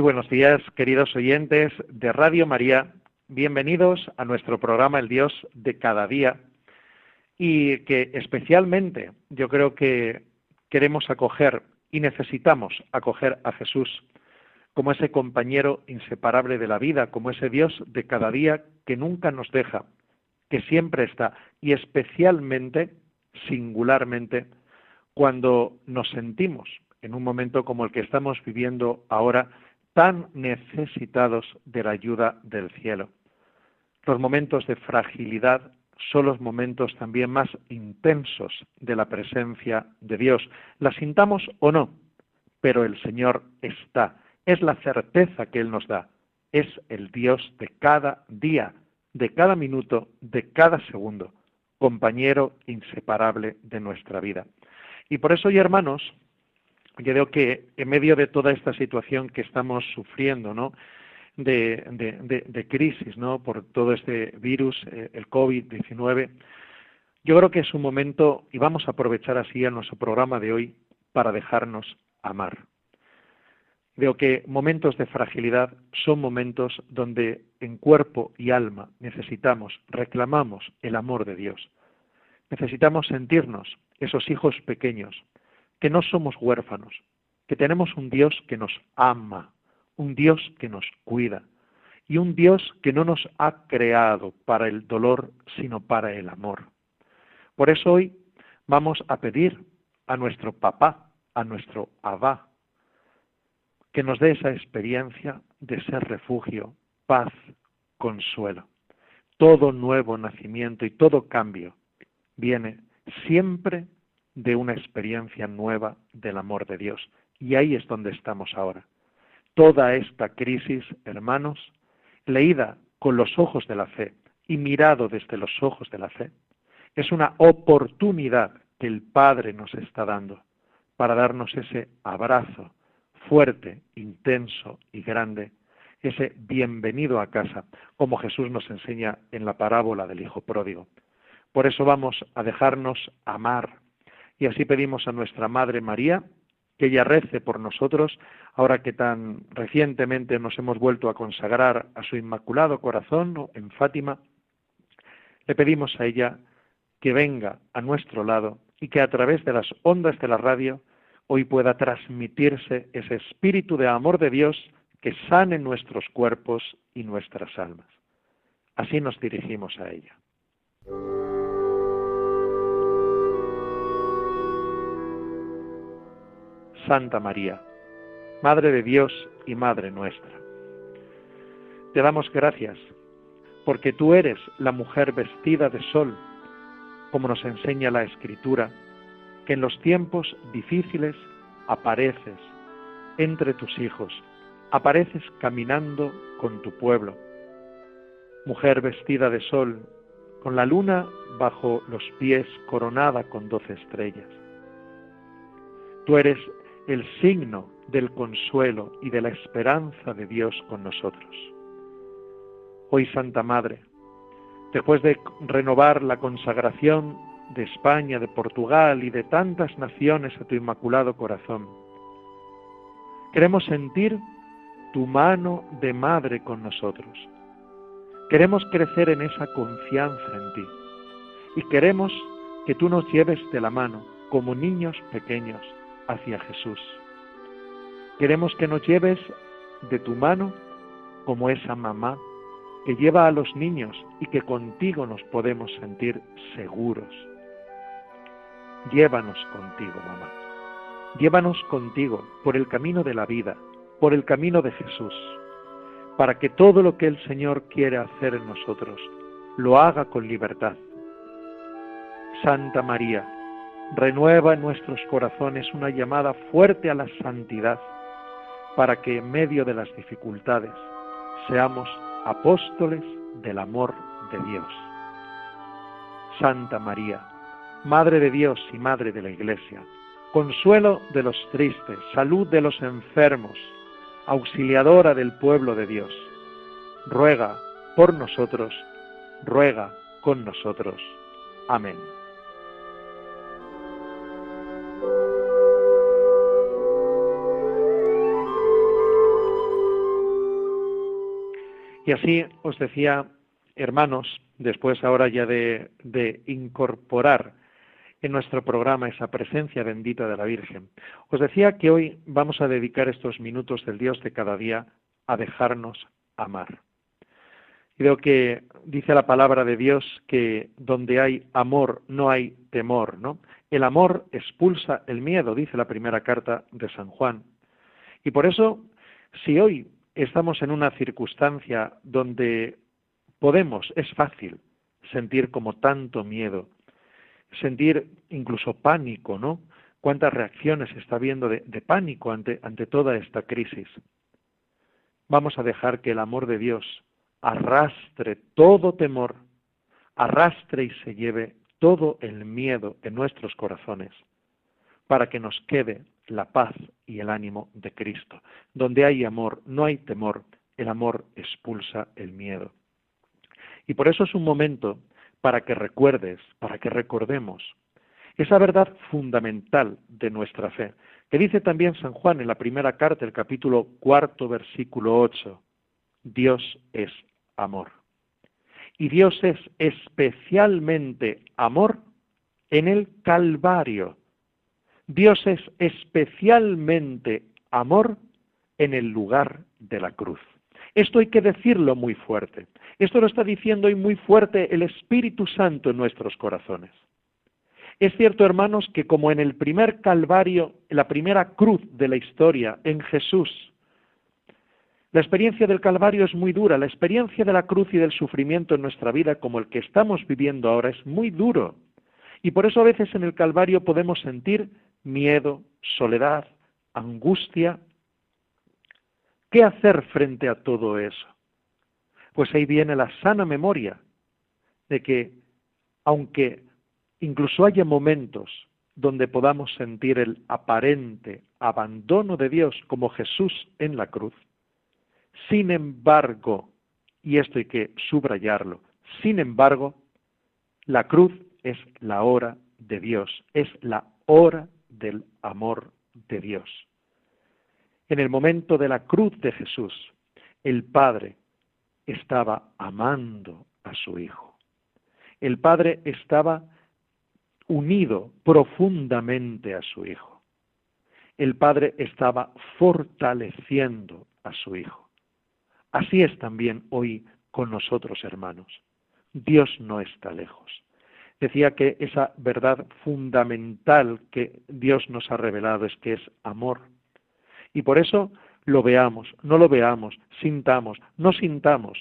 Muy buenos días, queridos oyentes de Radio María. Bienvenidos a nuestro programa El Dios de cada día y que especialmente yo creo que queremos acoger y necesitamos acoger a Jesús como ese compañero inseparable de la vida, como ese Dios de cada día que nunca nos deja, que siempre está y especialmente, singularmente, cuando nos sentimos en un momento como el que estamos viviendo ahora tan necesitados de la ayuda del cielo. Los momentos de fragilidad son los momentos también más intensos de la presencia de Dios. La sintamos o no, pero el Señor está. Es la certeza que Él nos da. Es el Dios de cada día, de cada minuto, de cada segundo, compañero inseparable de nuestra vida. Y por eso, hermanos, yo creo que en medio de toda esta situación que estamos sufriendo, ¿no? De, de, crisis, ¿no? Por todo este virus, eh, el COVID-19, yo creo que es un momento, y vamos a aprovechar así a nuestro programa de hoy, para dejarnos amar. Veo que momentos de fragilidad son momentos donde en cuerpo y alma necesitamos, reclamamos el amor de Dios. Necesitamos sentirnos esos hijos pequeños, que no somos huérfanos, que tenemos un Dios que nos ama, un Dios que nos cuida y un Dios que no nos ha creado para el dolor, sino para el amor. Por eso hoy vamos a pedir a nuestro papá, a nuestro Abba, que nos dé esa experiencia de ser refugio, paz, consuelo. Todo nuevo nacimiento y todo cambio viene siempre de una experiencia nueva del amor de Dios. Y ahí es donde estamos ahora. Toda esta crisis, hermanos, leída con los ojos de la fe y mirado desde los ojos de la fe, es una oportunidad que el Padre nos está dando para darnos ese abrazo fuerte, intenso y grande, ese bienvenido a casa, como Jesús nos enseña en la parábola del Hijo Pródigo. Por eso vamos a dejarnos amar y así pedimos a nuestra Madre María que ella rece por nosotros, ahora que tan recientemente nos hemos vuelto a consagrar a su Inmaculado Corazón en Fátima, le pedimos a ella que venga a nuestro lado y que a través de las ondas de la radio hoy pueda transmitirse ese espíritu de amor de Dios que sane nuestros cuerpos y nuestras almas. Así nos dirigimos a ella. Santa María, Madre de Dios y Madre nuestra. Te damos gracias porque tú eres la mujer vestida de sol, como nos enseña la Escritura, que en los tiempos difíciles apareces entre tus hijos, apareces caminando con tu pueblo. Mujer vestida de sol, con la luna bajo los pies coronada con doce estrellas. Tú eres el signo del consuelo y de la esperanza de Dios con nosotros. Hoy, Santa Madre, después de renovar la consagración de España, de Portugal y de tantas naciones a tu inmaculado corazón, queremos sentir tu mano de madre con nosotros. Queremos crecer en esa confianza en ti. Y queremos que tú nos lleves de la mano como niños pequeños hacia Jesús. Queremos que nos lleves de tu mano como esa mamá que lleva a los niños y que contigo nos podemos sentir seguros. Llévanos contigo, mamá. Llévanos contigo por el camino de la vida, por el camino de Jesús, para que todo lo que el Señor quiere hacer en nosotros lo haga con libertad. Santa María, renueva en nuestros corazones una llamada fuerte a la santidad, para que en medio de las dificultades seamos apóstoles del amor de Dios. Santa María, Madre de Dios y Madre de la Iglesia, consuelo de los tristes, salud de los enfermos, auxiliadora del pueblo de Dios, ruega por nosotros, ruega con nosotros. Amén. Y así os decía, hermanos, después ahora ya de, incorporar en nuestro programa esa presencia bendita de la Virgen. Os decía que hoy vamos a dedicar estos minutos del Dios de cada día a dejarnos amar. Creo que dice la palabra de Dios que donde hay amor no hay temor, ¿no? El amor expulsa el miedo, dice la primera carta de San Juan. Y por eso, si hoy estamos en una circunstancia donde podemos, es fácil, sentir como tanto miedo, sentir incluso pánico, ¿no? Cuántas reacciones está de, de pánico ante, ante toda esta crisis. Vamos a dejar que el amor de Dios arrastre todo temor, arrastre y se lleve todo el miedo en nuestros corazones, para que nos quede la paz y el ánimo de Cristo. Donde hay amor, no hay temor, el amor expulsa el miedo. Y por eso es un momento para que recuerdes, para que recordemos esa verdad fundamental de nuestra fe, que dice también San Juan en la primera carta, el capítulo cuarto, versículo ocho, Dios es amor. Y Dios es especialmente amor en el Calvario. Dios es especialmente amor en el lugar de la cruz. Esto hay que decirlo muy fuerte. Esto lo está diciendo hoy muy fuerte el Espíritu Santo en nuestros corazones. Es cierto, hermanos, que como en el primer Calvario, la primera cruz de la historia, en Jesús, la experiencia del Calvario es muy dura, la experiencia de la cruz y del sufrimiento en nuestra vida, como el que estamos viviendo ahora, es muy duro. Y por eso a veces en el Calvario podemos sentir miedo, soledad, angustia, ¿Qué hacer frente a todo eso? Pues ahí viene la sana memoria de que, aunque incluso haya momentos donde podamos sentir el aparente abandono de Dios como Jesús en la cruz, sin embargo, y esto hay que subrayarlo, sin embargo, la cruz es la hora de Dios, es la hora del amor de Dios. En el momento de la cruz de Jesús, el Padre estaba amando a su Hijo. El Padre estaba unido profundamente a su Hijo. El Padre estaba fortaleciendo a su Hijo. Así es también hoy con nosotros, hermanos. Dios no está lejos. Decía que esa verdad fundamental que Dios nos ha revelado es que es amor. Y por eso lo veamos, no lo veamos, sintamos, no sintamos.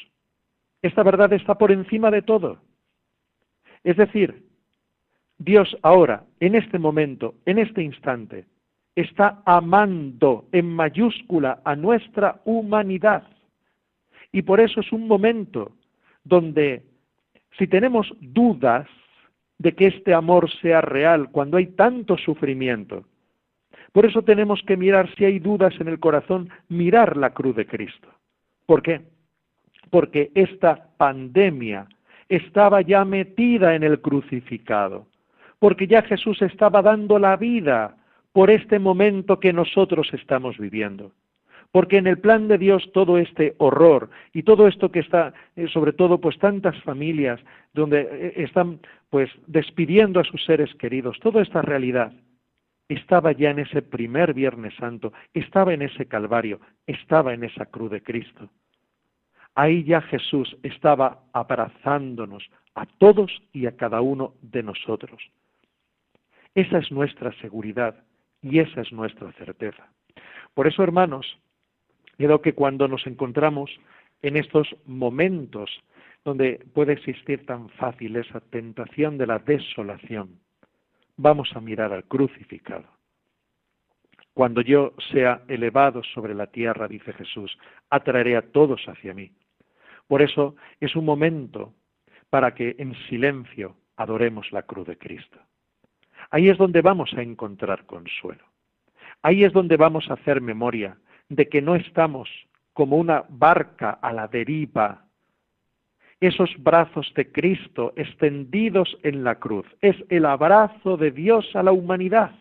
Esta verdad está por encima de todo. Es decir, Dios ahora, en este momento, en este instante, está amando en mayúscula a nuestra humanidad. Y por eso es un momento donde, si tenemos dudas de que este amor sea real, cuando hay tanto sufrimiento, por eso tenemos que mirar, si hay dudas en el corazón, mirar la cruz de Cristo. ¿Por qué? Porque esta pandemia estaba ya metida en el crucificado, porque ya Jesús estaba dando la vida por este momento que nosotros estamos viviendo, porque en el plan de Dios todo este horror y todo esto que está, eh, sobre todo, pues tantas familias donde eh, están, pues, despidiendo a sus seres queridos, toda esta realidad estaba ya en ese primer Viernes Santo, estaba en ese Calvario, estaba en esa cruz de Cristo. Ahí ya Jesús estaba abrazándonos a todos y a cada uno de nosotros. Esa es nuestra seguridad y esa es nuestra certeza. Por eso, hermanos, Creo que cuando nos encontramos en estos momentos donde puede existir tan fácil esa tentación de la desolación, vamos a mirar al crucificado. Cuando yo sea elevado sobre la tierra, dice Jesús, atraeré a todos hacia mí. Por eso es un momento para que en silencio adoremos la cruz de Cristo. Ahí es donde vamos a encontrar consuelo. Ahí es donde vamos a hacer memoria de que no estamos como una barca a la deriva. Esos brazos de Cristo extendidos en la cruz es el abrazo de Dios a la humanidad.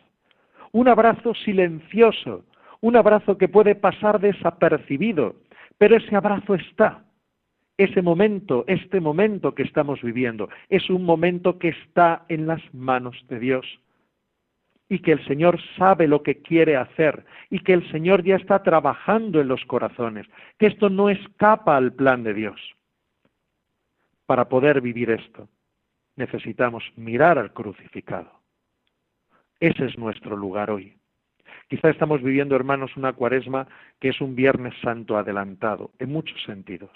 Un abrazo silencioso, un abrazo que puede pasar desapercibido, pero ese abrazo está. Ese momento, este momento que estamos viviendo, es un momento que está en las manos de Dios y que el Señor sabe lo que quiere hacer y que el Señor ya está trabajando en los corazones, que esto no escapa al plan de Dios. Para poder vivir esto, necesitamos mirar al crucificado. Ese es nuestro lugar hoy. Quizá estamos viviendo, hermanos, una cuaresma que es un Viernes Santo adelantado, en muchos sentidos.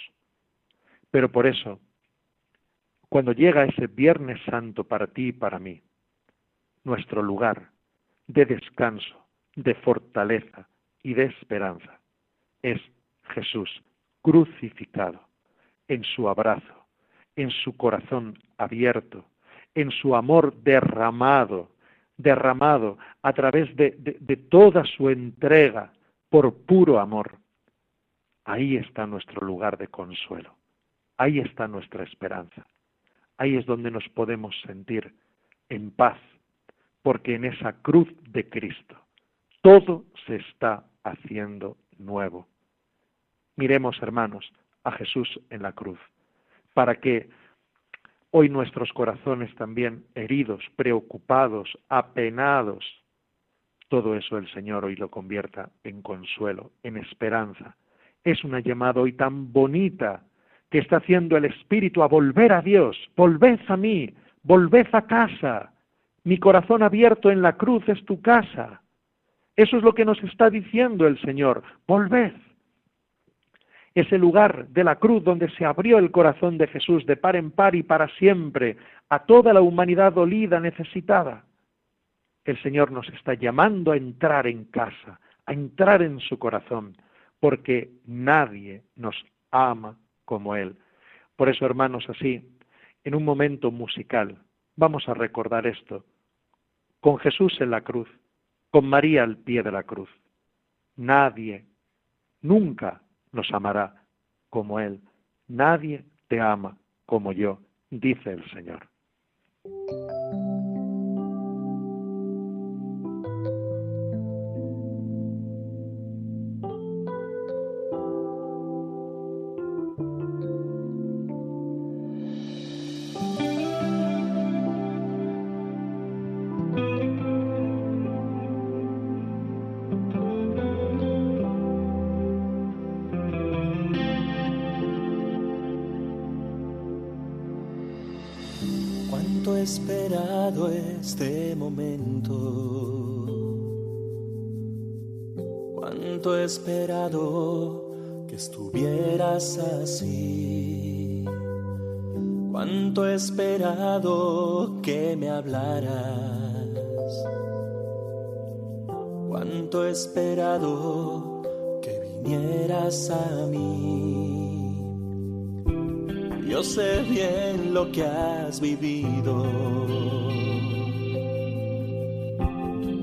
Pero por eso, cuando llega ese Viernes Santo para ti y para mí, nuestro lugar de descanso, de fortaleza y de esperanza. Es Jesús crucificado, en su abrazo, en su corazón abierto, en su amor derramado, derramado a través de, de, toda su entrega por puro amor. Ahí está nuestro lugar de consuelo, ahí está nuestra esperanza, ahí es donde nos podemos sentir en paz porque en esa cruz de Cristo todo se está haciendo nuevo. Miremos, hermanos, a Jesús en la cruz, para que hoy nuestros corazones también heridos, preocupados, apenados, todo eso el Señor hoy lo convierta en consuelo, en esperanza. Es una llamada hoy tan bonita que está haciendo el Espíritu a volver a Dios, volved a mí, volved a casa, mi corazón abierto en la cruz es tu casa. Eso es lo que nos está diciendo el Señor. Volved. Ese lugar de la cruz donde se abrió el corazón de Jesús de par en par y para siempre a toda la humanidad dolida, necesitada. El Señor nos está llamando a entrar en casa, a entrar en su corazón, porque nadie nos ama como Él. Por eso, hermanos, así, en un momento musical, vamos a recordar esto con Jesús en la cruz, con María al pie de la cruz. Nadie, nunca nos amará como Él. Nadie te ama como yo, dice el Señor. Esperado este momento. Cuánto he esperado que estuvieras así. Cuánto he esperado que me hablaras. Cuánto he esperado que vinieras a mí. Yo sé bien lo que has vivido.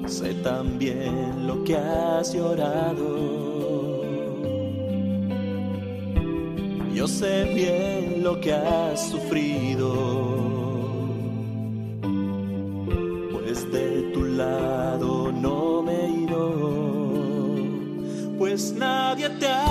Sé también lo que has llorado. Yo sé bien lo que has sufrido. Pues de tu lado no me he ido. pues nadie te ama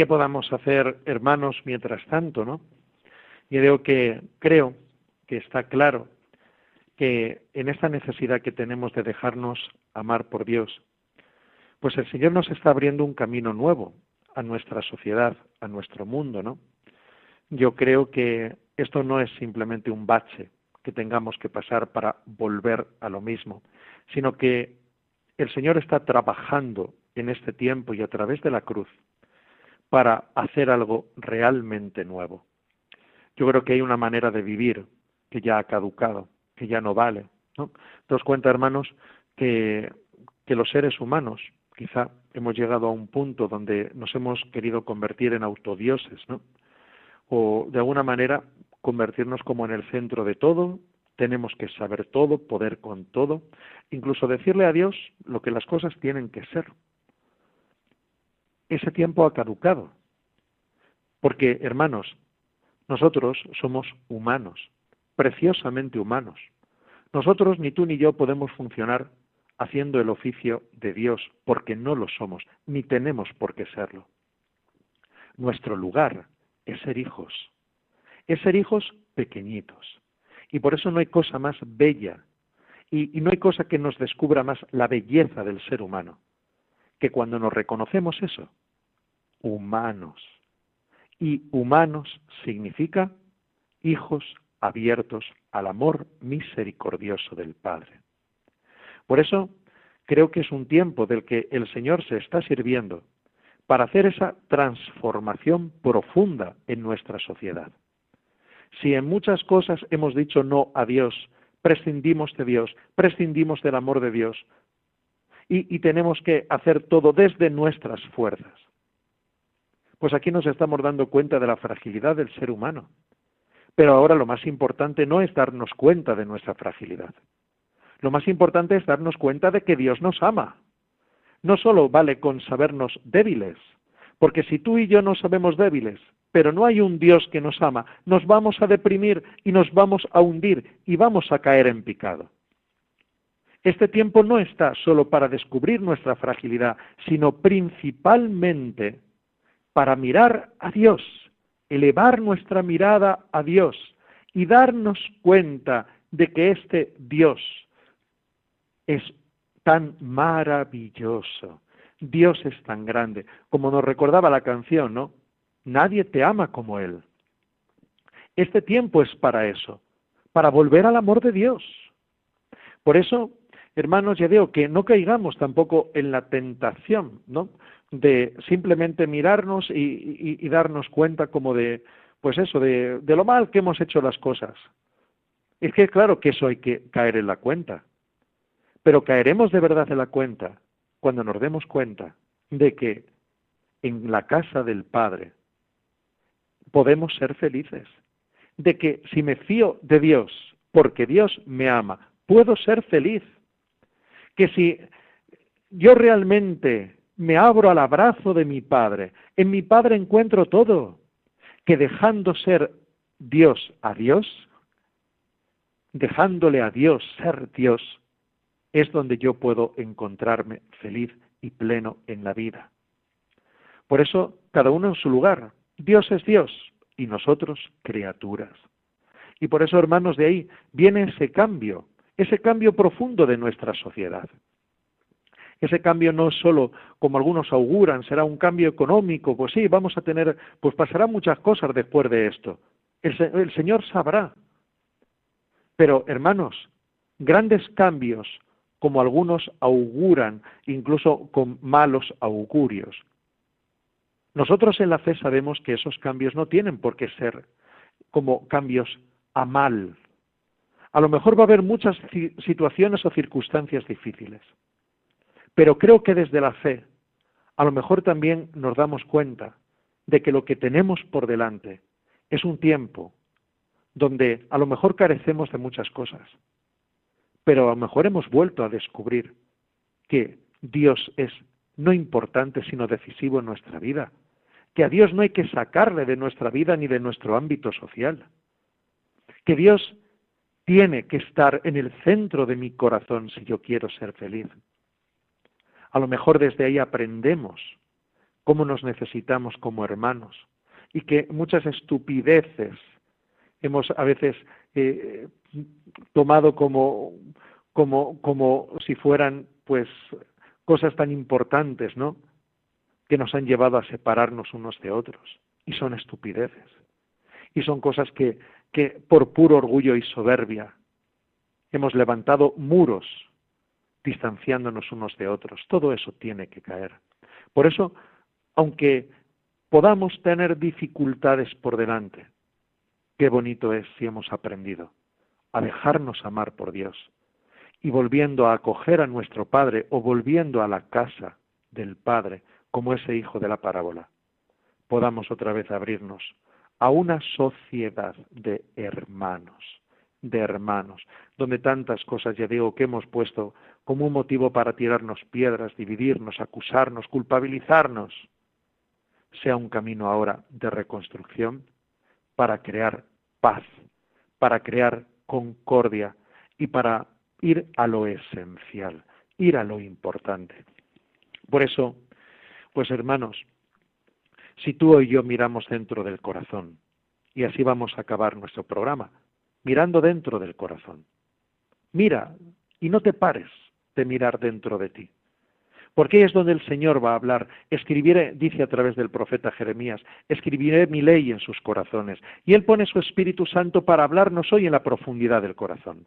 qué podamos hacer, hermanos, mientras tanto, no? Yo digo que creo que está claro que en esta necesidad que tenemos de dejarnos amar por Dios, pues el Señor nos está abriendo un camino nuevo a nuestra sociedad, a nuestro mundo, ¿no? Yo creo que esto no es simplemente un bache que tengamos que pasar para volver a lo mismo, sino que el Señor está trabajando en este tiempo y a través de la cruz para hacer algo realmente nuevo. Yo creo que hay una manera de vivir que ya ha caducado, que ya no vale. ¿no? Te cuenta, hermanos, que, que los seres humanos quizá hemos llegado a un punto donde nos hemos querido convertir en autodioses, ¿no? O de alguna manera convertirnos como en el centro de todo, tenemos que saber todo, poder con todo, incluso decirle a Dios lo que las cosas tienen que ser. Ese tiempo ha caducado, porque, hermanos, nosotros somos humanos, preciosamente humanos. Nosotros, ni tú ni yo, podemos funcionar haciendo el oficio de Dios, porque no lo somos, ni tenemos por qué serlo. Nuestro lugar es ser hijos, es ser hijos pequeñitos. Y por eso no hay cosa más bella y, y, no hay cosa que nos descubra más la belleza del ser humano que cuando nos reconocemos eso, humanos. Y humanos significa hijos abiertos al amor misericordioso del Padre. Por eso creo que es un tiempo del que el Señor se está sirviendo para hacer esa transformación profunda en nuestra sociedad. Si en muchas cosas hemos dicho no a Dios, prescindimos de Dios, prescindimos del amor de Dios, y, tenemos que hacer todo desde nuestras fuerzas, pues aquí nos estamos dando cuenta de la fragilidad del ser humano. Pero ahora lo más importante no es darnos cuenta de nuestra fragilidad. Lo más importante es darnos cuenta de que Dios nos ama. No solo vale con sabernos débiles, porque si tú y yo no sabemos débiles, pero no hay un Dios que nos ama, nos vamos a deprimir y nos vamos a hundir y vamos a caer en picado. Este tiempo no está solo para descubrir nuestra fragilidad, sino principalmente para mirar a Dios, elevar nuestra mirada a Dios y darnos cuenta de que este Dios es tan maravilloso. Dios es tan grande. Como nos recordaba la canción, ¿no? Nadie te ama como Él. Este tiempo es para eso, para volver al amor de Dios. Por eso, hermanos, ya digo que no caigamos tampoco en la tentación, ¿no? De simplemente mirarnos y, darnos cuenta como de, pues eso, de, de lo mal que hemos hecho las cosas. Es que claro que eso hay que caer en la cuenta, pero caeremos de verdad en la cuenta cuando nos demos cuenta de que en la casa del Padre podemos ser felices, de que si me fío de Dios, porque Dios me ama, puedo ser feliz, que si yo realmente me abro al abrazo de mi Padre. En mi Padre encuentro todo, que dejando ser Dios a Dios, dejándole a Dios ser Dios, es donde yo puedo encontrarme feliz y pleno en la vida. Por eso, cada uno en su lugar. Dios es Dios y nosotros criaturas. Y por eso, hermanos, de ahí viene ese cambio, ese cambio profundo de nuestra sociedad. Ese cambio no solo, como algunos auguran, será un cambio económico, pues sí, vamos a tener, pues pasarán muchas cosas después de esto. El, el Señor sabrá. Pero, hermanos, grandes cambios, como algunos auguran, incluso con malos augurios. Nosotros en la fe sabemos que esos cambios no tienen por qué ser como cambios a mal. A lo mejor va a haber muchas situaciones o circunstancias difíciles. Pero creo que desde la fe, a lo mejor también nos damos cuenta de que lo que tenemos por delante Es un tiempo donde a lo mejor carecemos de muchas cosas, pero a lo mejor hemos vuelto a descubrir que Dios es no importante sino decisivo en nuestra vida, que a Dios no hay que sacarle de nuestra vida ni de nuestro ámbito social, que Dios tiene que estar en el centro de mi corazón si yo quiero ser feliz. A lo mejor desde ahí aprendemos cómo nos necesitamos como hermanos y que muchas estupideces hemos a veces eh, tomado como, como, como si fueran pues cosas tan importantes, ¿no? Que nos han llevado a separarnos unos de otros. Y son estupideces. Y son cosas que, que por puro orgullo y soberbia hemos levantado muros distanciándonos unos de otros. Todo eso tiene que caer. Por eso, aunque podamos tener dificultades por delante, qué bonito es si hemos aprendido a dejarnos amar por Dios y volviendo a acoger a nuestro Padre o volviendo a la casa del Padre como ese hijo de la parábola, podamos otra vez abrirnos a una sociedad de hermanos, de hermanos, donde tantas cosas, ya digo, que hemos puesto como un motivo para tirarnos piedras, dividirnos, acusarnos, culpabilizarnos, sea un camino ahora de reconstrucción para crear paz, para crear concordia y para ir a lo esencial, ir a lo importante. Por eso, pues hermanos, si tú y yo miramos dentro del corazón, y así vamos a acabar nuestro programa, mirando dentro del corazón, mira y no te pares de mirar dentro de ti. Porque ahí es donde el Señor va a hablar. Escribiré, dice a través del profeta Jeremías, escribiré mi ley en sus corazones. Y Él pone su Espíritu Santo para hablarnos hoy en la profundidad del corazón.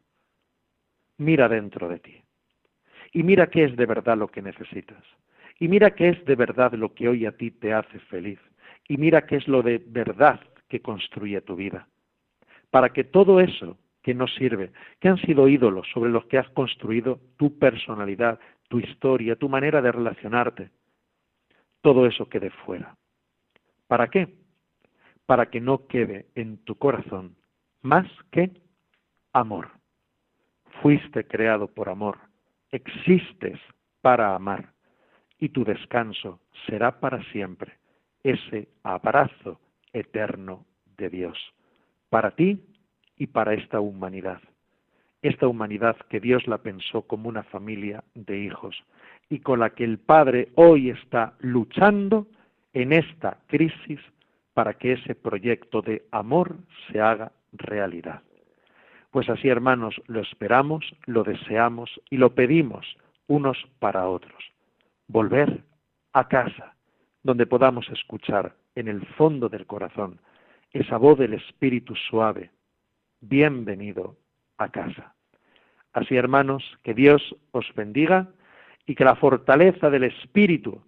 Mira dentro de ti. Y mira qué es de verdad lo que necesitas. Y mira qué es de verdad lo que hoy a ti te hace feliz. Y mira qué es lo de verdad que construye tu vida. Para que todo eso que no sirve, que han sido ídolos sobre los que has construido tu personalidad, tu historia, tu manera de relacionarte, todo eso quede fuera. ¿Para qué? Para que no quede en tu corazón más que amor. Fuiste creado por amor, existes para amar y tu descanso será para siempre ese abrazo eterno de Dios, para ti y para esta humanidad. Esta humanidad que Dios la pensó como una familia de hijos y con la que el Padre hoy está luchando en esta crisis para que ese proyecto de amor se haga realidad. Pues así, hermanos, lo esperamos, lo deseamos y lo pedimos unos para otros. Volver a casa, donde podamos escuchar en el fondo del corazón esa voz del Espíritu suave. Bienvenido a casa. Así, hermanos, que Dios os bendiga y que la fortaleza del Espíritu,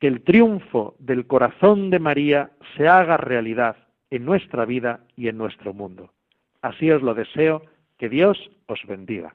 que el triunfo del corazón de María se haga realidad en nuestra vida y en nuestro mundo. Así os lo deseo, que Dios os bendiga.